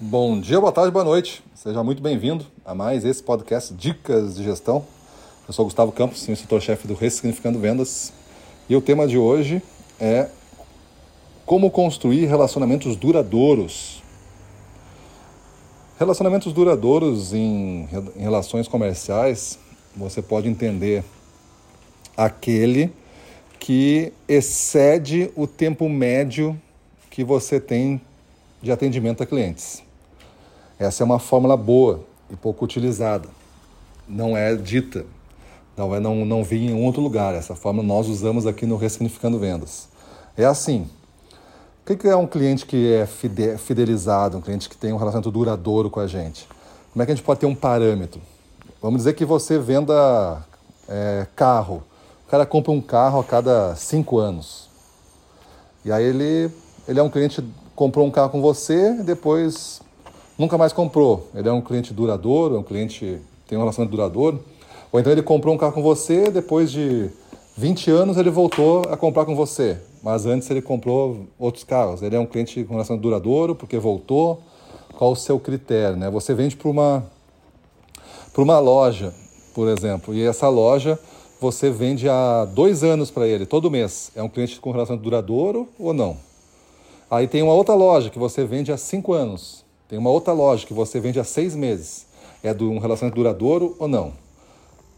Bom dia, boa tarde, boa noite. Seja muito bem-vindo a mais esse podcast Dicas de Gestão. Eu sou Gustavo Campos, instrutor-chefe do Ressignificando Vendas. E o tema de hoje é como construir relacionamentos duradouros. Relacionamentos duradouros em, em relações comerciais, você pode entender aquele que excede o tempo médio que você tem de atendimento a clientes. Essa é uma fórmula boa e pouco utilizada. Não é dita, não, é, não, não vi em outro lugar. Essa fórmula nós usamos aqui no Ressignificando Vendas. É assim. O que é um cliente que é fidelizado, um cliente que tem um relacionamento duradouro com a gente? Como é que a gente pode ter um parâmetro? Vamos dizer que você venda é, carro. O cara compra um carro a cada cinco anos. E aí ele, ele é um cliente comprou um carro com você, depois nunca mais comprou. Ele é um cliente duradouro, é um cliente tem um relacionamento duradouro. Ou então ele comprou um carro com você, depois de 20 anos ele voltou a comprar com você. Mas antes ele comprou outros carros. Ele é um cliente com relacionamento duradouro porque voltou. Qual o seu critério? Né? Você vende para uma, para uma loja, por exemplo, e essa loja você vende há dois anos para ele, todo mês. É um cliente com relacionamento duradouro ou não? Aí tem uma outra loja que você vende há cinco anos. Tem uma outra loja que você vende há seis meses. É de um relacionamento duradouro ou não?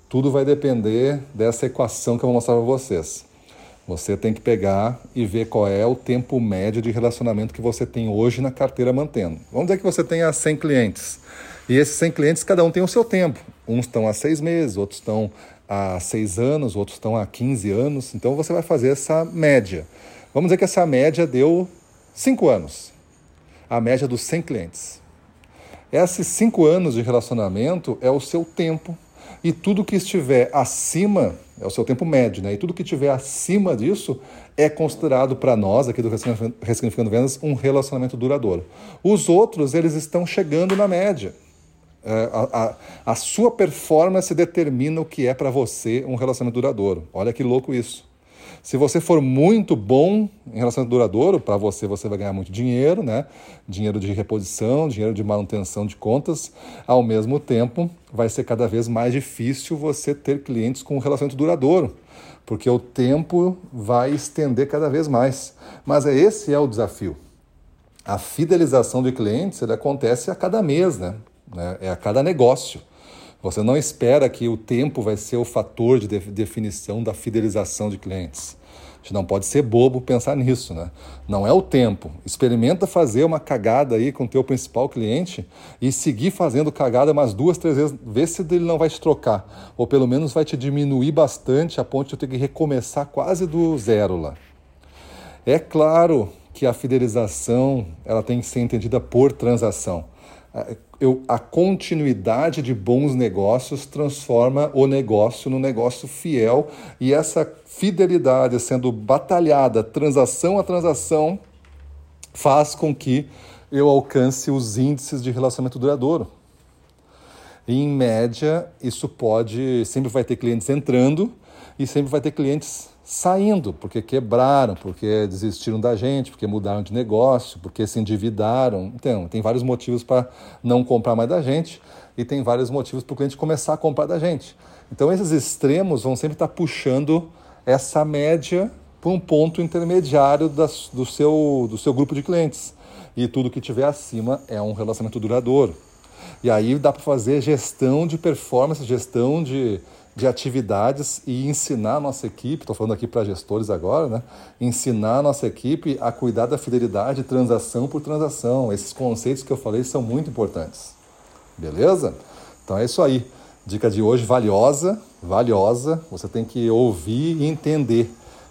Tudo vai depender dessa equação que eu vou mostrar para vocês. Você tem que pegar e ver qual é o tempo médio de relacionamento que você tem hoje na carteira mantendo. Vamos dizer que você tenha 100 clientes. E esses 100 clientes, cada um tem o seu tempo. Uns estão há seis meses, outros estão há seis anos, outros estão há 15 anos. Então você vai fazer essa média. Vamos dizer que essa média deu cinco anos a média dos 100 clientes. Esses cinco anos de relacionamento é o seu tempo e tudo que estiver acima é o seu tempo médio, né? E tudo que estiver acima disso é considerado para nós aqui do Ressignificando Vendas um relacionamento duradouro. Os outros eles estão chegando na média. É, a, a, a sua performance determina o que é para você um relacionamento duradouro. Olha que louco isso. Se você for muito bom em relacionamento duradouro, para você você vai ganhar muito dinheiro, né? Dinheiro de reposição, dinheiro de manutenção de contas. Ao mesmo tempo, vai ser cada vez mais difícil você ter clientes com um relacionamento duradouro, porque o tempo vai estender cada vez mais. Mas é esse é o desafio. A fidelização de clientes acontece a cada mês, né? É a cada negócio. Você não espera que o tempo vai ser o fator de definição da fidelização de clientes. A gente não pode ser bobo pensar nisso, né? Não é o tempo. Experimenta fazer uma cagada aí com o teu principal cliente e seguir fazendo cagada umas duas, três vezes, vê se ele não vai te trocar, ou pelo menos vai te diminuir bastante a ponto de eu ter que recomeçar quase do zero lá. É claro que a fidelização ela tem que ser entendida por transação eu, a continuidade de bons negócios transforma o negócio no negócio fiel e essa fidelidade sendo batalhada transação a transação faz com que eu alcance os índices de relacionamento duradouro. E, em média, isso pode. Sempre vai ter clientes entrando e sempre vai ter clientes saindo, porque quebraram, porque desistiram da gente, porque mudaram de negócio, porque se endividaram. Então, tem vários motivos para não comprar mais da gente e tem vários motivos para o cliente começar a comprar da gente. Então, esses extremos vão sempre estar tá puxando essa média para um ponto intermediário das, do, seu, do seu grupo de clientes. E tudo que tiver acima é um relacionamento duradouro. E aí dá para fazer gestão de performance, gestão de de atividades e ensinar a nossa equipe, estou falando aqui para gestores agora, né? ensinar a nossa equipe a cuidar da fidelidade transação por transação. Esses conceitos que eu falei são muito importantes. Beleza? Então é isso aí. Dica de hoje valiosa, valiosa. Você tem que ouvir e entender.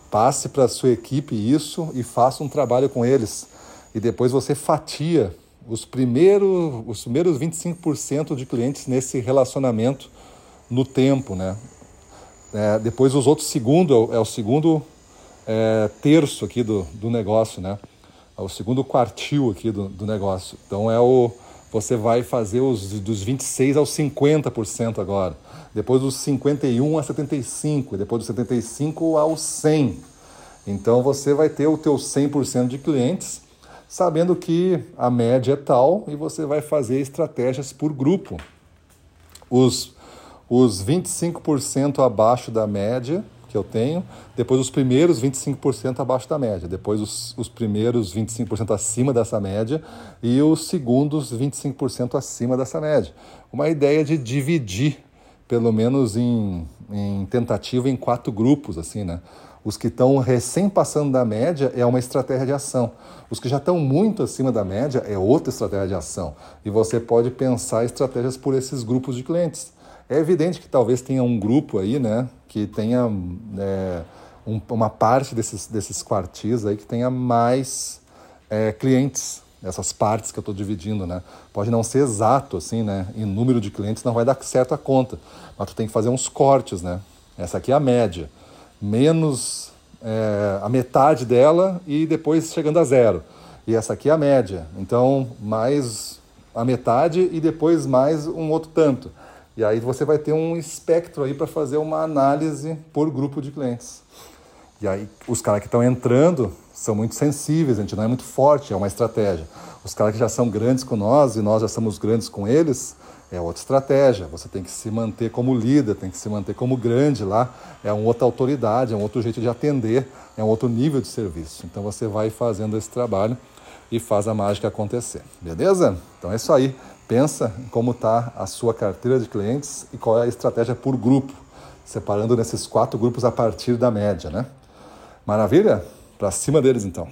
Passe para a sua equipe isso e faça um trabalho com eles. E depois você fatia os primeiros, os primeiros 25% de clientes nesse relacionamento no tempo, né? É, depois os outros segundo é o segundo é, terço aqui do, do negócio, né? É o segundo quartil aqui do, do negócio. Então é o você vai fazer os dos 26 aos 50% agora. Depois dos 51 a 75, depois dos 75 ao 100. Então você vai ter o teu 100% de clientes sabendo que a média é tal e você vai fazer estratégias por grupo. Os, os 25% abaixo da média que eu tenho, depois os primeiros 25% abaixo da média, depois os, os primeiros 25% acima dessa média e os segundos 25% acima dessa média. Uma ideia de dividir, pelo menos em, em tentativa, em quatro grupos, assim, né? Os que estão recém passando da média é uma estratégia de ação. Os que já estão muito acima da média é outra estratégia de ação. E você pode pensar estratégias por esses grupos de clientes. É evidente que talvez tenha um grupo aí, né, que tenha é, um, uma parte desses, desses quartis aí que tenha mais é, clientes, essas partes que eu estou dividindo, né? Pode não ser exato, assim, né? Em número de clientes não vai dar certo a conta, mas tu tem que fazer uns cortes, né? Essa aqui é a média, menos é, a metade dela e depois chegando a zero. E essa aqui é a média, então mais a metade e depois mais um outro tanto. E aí você vai ter um espectro aí para fazer uma análise por grupo de clientes. E aí os caras que estão entrando são muito sensíveis, a gente não é muito forte, é uma estratégia. Os caras que já são grandes com nós e nós já somos grandes com eles, é outra estratégia. Você tem que se manter como líder, tem que se manter como grande lá, é uma outra autoridade, é um outro jeito de atender, é um outro nível de serviço. Então você vai fazendo esse trabalho e faz a mágica acontecer. Beleza? Então é isso aí. Pensa em como está a sua carteira de clientes e qual é a estratégia por grupo, separando nesses quatro grupos a partir da média, né? Maravilha? Para cima deles então.